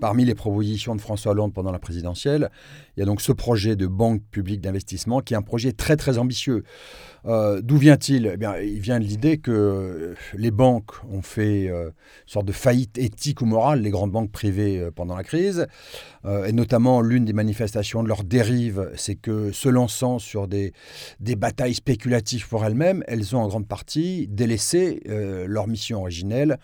parmi les propositions de François Hollande pendant la présidentielle, il y a donc ce projet de banque publique d'investissement qui est un projet très très ambitieux. Euh, d'où vient-il? Eh bien, Il vient de l'idée que les banques ont fait euh, une sorte de faillite éthique ou morale, les grandes banques privées euh, pendant la crise. et notamment, l'une des manifestations de leur dérive, c'est que se lançant sur des, des batailles spéculatives pour elles-mêmes, elles ont en grande partie délaissé leur mission originelle,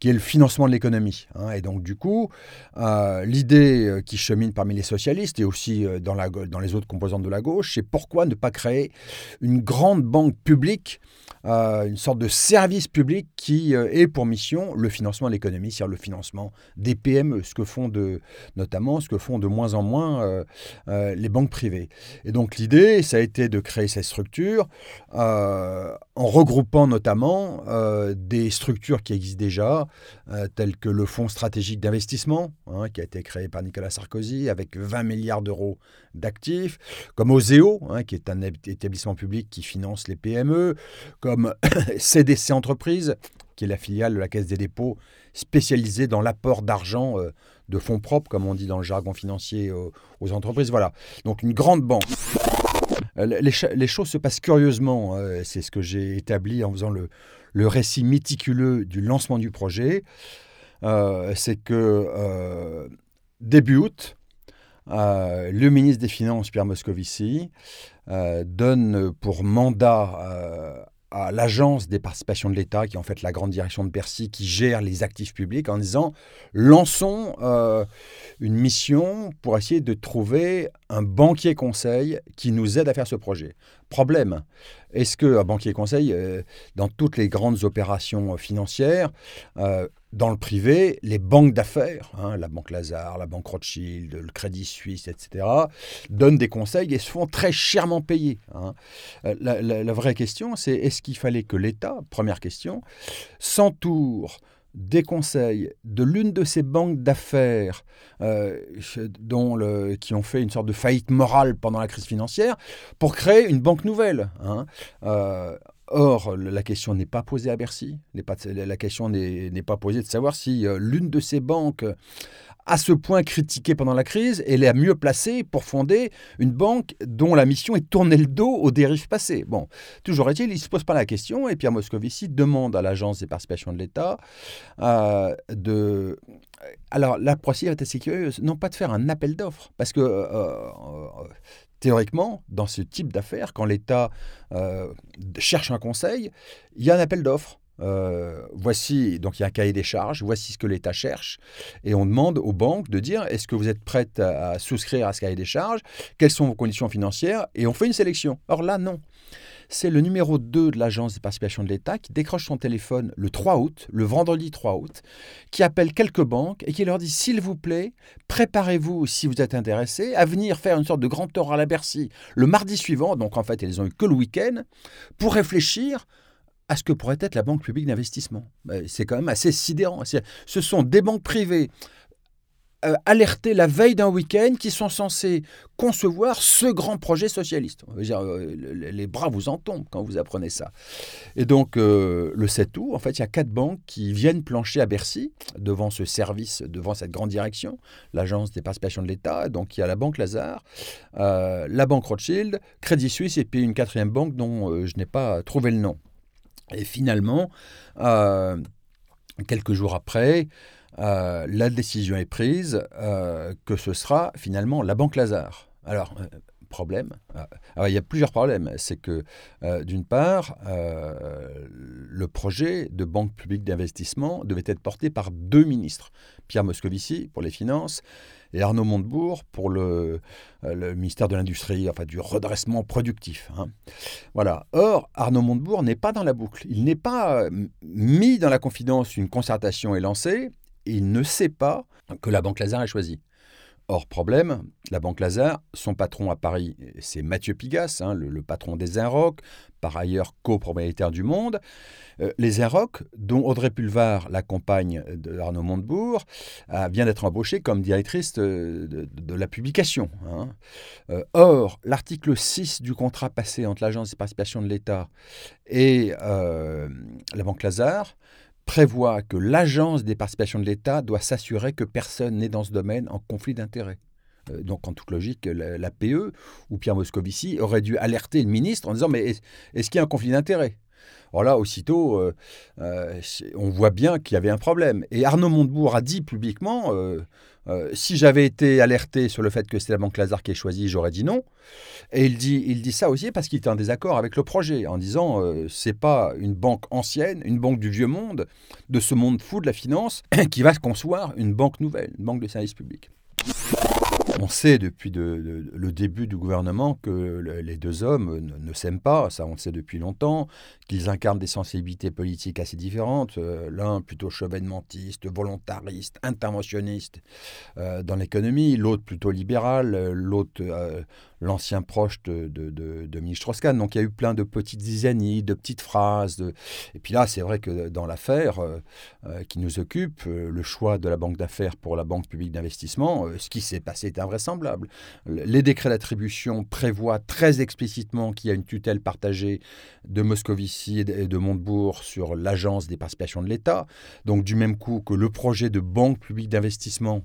qui est le financement de l'économie. Hein. Et donc, du coup, l'idée qui chemine parmi les socialistes et aussi dans, la, dans les autres composantes de la gauche, c'est pourquoi ne pas créer une grande banque publique, euh, une sorte de service public qui euh, est pour mission le financement de l'économie, c'est-à-dire le financement des PME, ce que font de, notamment ce que font de moins en moins euh, les banques privées. Et donc l'idée, ça a été de créer cette structure en regroupant notamment des structures qui existent déjà, telles que le Fonds stratégique d'investissement, hein, qui a été créé par Nicolas Sarkozy avec 20 milliards d'euros d'actifs, comme Oseo, hein, qui est un établissement public qui finance les PME, comme CDC Entreprises, qui est la filiale de la Caisse des dépôts spécialisée dans l'apport d'argent euh, de fonds propres, comme on dit dans le jargon financier aux entreprises. Voilà, donc une grande banque. Euh, les, choses se passent curieusement, c'est ce que j'ai établi en faisant le, récit méticuleux du lancement du projet. Euh, c'est que début août, euh, le ministre des Finances, Pierre Moscovici, euh, donne pour mandat euh, à l'agence des participations de l'État, qui est en fait la grande direction de Bercy, qui gère les actifs publics, en disant lançons une mission pour essayer de trouver un banquier conseil qui nous aide à faire ce projet. Problème, est-ce qu'un banquier conseil, dans toutes les grandes opérations financières, dans le privé, les banques d'affaires, hein, la Banque Lazare, la Banque Rothschild, le Crédit Suisse, etc., donnent des conseils et se font très chèrement payer. Hein. Euh, la, vraie question, c'est est-ce qu'il fallait que l'État, première question, s'entoure des conseils de l'une de ces banques d'affaires euh, qui ont fait une sorte de faillite morale pendant la crise financière pour créer une banque nouvelle. Hein. Euh, Or, la question n'est pas posée à Bercy. La question n'est pas posée de savoir si euh, l'une de ces banques, à ce point critiquée pendant la crise, est la mieux placée pour fonder une banque dont la mission est tourner le dos aux dérives passées. Bon, toujours est-il, il ne se pose pas la question et Pierre Moscovici demande à l'Agence des participations de l'État euh, de alors, la procédure est assez curieuse, non pas de faire un appel d'offres, parce que euh, théoriquement, dans ce type d'affaires, quand l'État euh, cherche un conseil, il y a un appel d'offres. Euh, voici, donc il y a un cahier des charges, voici ce que l'État cherche, et on demande aux banques de dire est-ce que vous êtes prête à, souscrire à ce cahier des charges, quelles sont vos conditions financières, et on fait une sélection. Or là, non c'est le numéro 2 de l'Agence des participations de l'État qui décroche son téléphone le 3 août, le vendredi 3 août, qui appelle quelques banques et qui leur dit S'il vous plaît, préparez-vous, si vous êtes intéressé, à venir faire une sorte de grand tour à la Bercy le mardi suivant. Donc en fait, ils ont eu que le week-end pour réfléchir à ce que pourrait être la banque publique d'investissement. C'est quand même assez sidérant. Ce sont des banques privées euh, alertés la veille d'un week-end qui sont censés concevoir ce grand projet socialiste. Euh, les bras vous en tombent quand vous apprenez ça. Et donc, euh, le 7 août, en fait, il y a quatre banques qui viennent plancher à Bercy devant ce service, devant cette grande direction, l'Agence des participations de l'État. Donc, il y a la Banque Lazare, la Banque Rothschild, Crédit Suisse et puis une quatrième banque dont je n'ai pas trouvé le nom. Et finalement, quelques jours après, euh, la décision est prise euh, que ce sera finalement la Banque Lazare. Alors, euh, problème. il y a plusieurs problèmes. C'est que, d'une part, le projet de banque publique d'investissement devait être porté par deux ministres. Pierre Moscovici pour les finances et Arnaud Montebourg pour le, ministère de l'Industrie, enfin du redressement productif. Hein. Voilà. Or, Arnaud Montebourg n'est pas dans la boucle. Il n'est pas mis dans la confidence. Une concertation est lancée il ne sait pas que la Banque Lazare est choisie. Or, problème, la Banque Lazare, son patron à Paris, c'est Mathieu Pigas, hein, le, patron des Inroc, par ailleurs copropriétaire du Monde. Euh, les Inroc, dont Audrey Pulvar, la compagne d'Arnaud Montebourg, vient d'être embauchée comme directrice de, la publication. Hein. Euh, or, l'article 6 du contrat passé entre l'Agence des participations de l'État et euh, la Banque Lazare prévoit que l'agence des participations de l'État doit s'assurer que personne n'est dans ce domaine en conflit d'intérêts. Euh, donc, en toute logique, la, PE ou Pierre Moscovici aurait dû alerter le ministre en disant Mais est-ce qu'il y a un conflit d'intérêts? Alors là, aussitôt, euh, euh, on voit bien qu'il y avait un problème. Et Arnaud Montebourg a dit publiquement si j'avais été alerté sur le fait que c'était la Banque Lazare qui ait choisi, j'aurais dit non. Et il dit, il dit ça aussi parce qu'il était en désaccord avec le projet, en disant c'est pas une banque ancienne, une banque du vieux monde, de ce monde fou de la finance, qui va concevoir une banque nouvelle, une banque de services publics. On sait depuis le début du gouvernement que les deux hommes ne, s'aiment pas, ça on le sait depuis longtemps, qu'ils incarnent des sensibilités politiques assez différentes, euh, l'un plutôt chevènementiste, volontariste, interventionniste euh, dans l'économie, l'autre plutôt libéral, euh, l'autre l'ancien proche de, de, de. Donc il y a eu plein de petites zizanies, de petites phrases. Et puis là, c'est vrai que dans l'affaire qui nous occupe, le choix de la banque d'affaires pour la banque publique d'investissement, ce qui s'est passé est invraisemblable. Les décrets d'attribution prévoient très explicitement qu'il y a une tutelle partagée de Moscovici et de Montebourg sur l'agence des participations de l'État. Donc du même coup que le projet de banque publique d'investissement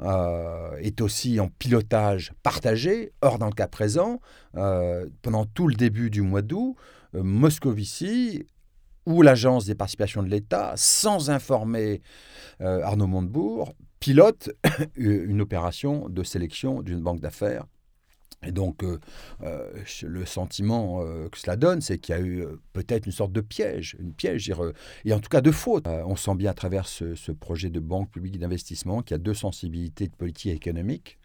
euh, est aussi en pilotage partagé. Or, dans le cas présent, euh, pendant tout le début du mois d'août, euh, Moscovici ou l'agence des participations de l'État, sans informer Arnaud Montebourg, pilote une opération de sélection d'une banque d'affaires et donc, euh, euh, le sentiment euh, que cela donne, c'est qu'il y a eu peut-être une sorte de piège, une piège, et en tout cas de faute. on sent bien à travers ce, projet de banque publique d'investissement qu'il y a deux sensibilités de politique économique.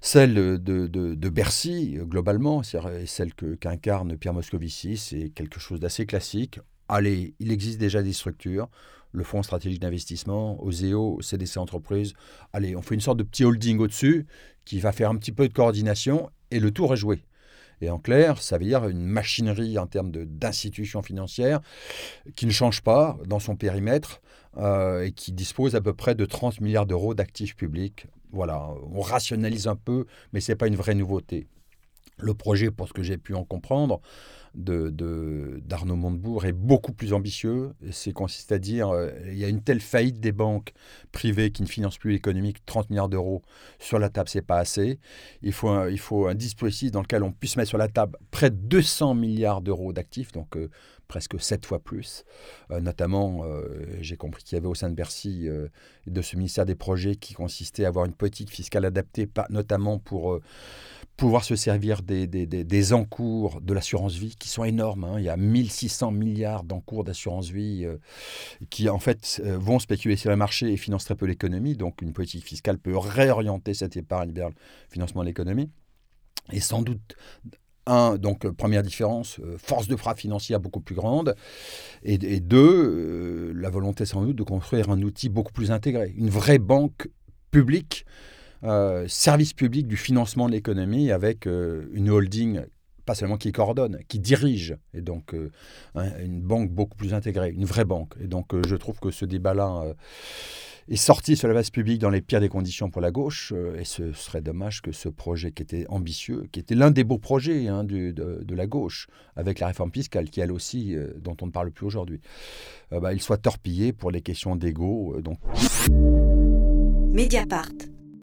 Celle de, Bercy, globalement, et celle qu'incarne Pierre Moscovici, c'est quelque chose d'assez classique. Allez, il existe déjà des structures, le Fonds stratégique d'investissement, OSEO, CDC Entreprises. Allez, on fait une sorte de petit holding au-dessus qui va faire un petit peu de coordination et le tour est joué. Et en clair, ça veut dire une machinerie en termes d'institutions financières qui ne change pas dans son périmètre euh, et qui dispose à peu près de 30 milliards d'euros d'actifs publics. Voilà, on rationalise un peu, mais ce n'est pas une vraie nouveauté. Le projet, pour ce que j'ai pu en comprendre, d'Arnaud de, Montebourg est beaucoup plus ambitieux. C'est consiste à dire euh, il y a une telle faillite des banques privées qui ne financent plus l'économie, 30 milliards d'euros sur la table, c'est pas assez. Il faut, un, il faut un dispositif dans lequel on puisse mettre sur la table près de 200 milliards d'euros d'actifs, donc euh, presque 7 fois plus. Euh, notamment, j'ai compris qu'il y avait au sein de Bercy de ce ministère des Projets qui consistait à avoir une politique fiscale adaptée, notamment pour pouvoir se servir des, des, des, encours de l'assurance vie qui sont énormes. Hein. Il y a 1600 milliards d'encours d'assurance vie euh, qui en fait euh, vont spéculer sur le marché et financent très peu l'économie. Donc une politique fiscale peut réorienter cette épargne vers le financement de l'économie. Et sans doute un, donc première différence, euh, force de frappe financière beaucoup plus grande, et, deux, la volonté sans doute de construire un outil beaucoup plus intégré, une vraie banque publique euh, service public du financement de l'économie avec euh, une holding pas seulement qui coordonne, qui dirige, et donc euh, une banque beaucoup plus intégrée, une vraie banque. Et donc je trouve que ce débat-là est sorti sur la base publique dans les pires des conditions pour la gauche, et ce serait dommage que ce projet qui était ambitieux, qui était l'un des beaux projets hein, de, de, la gauche, avec la réforme fiscale, qui elle aussi, dont on ne parle plus aujourd'hui, bah, il soit torpillé pour les questions d'ego. donc. Mediapart.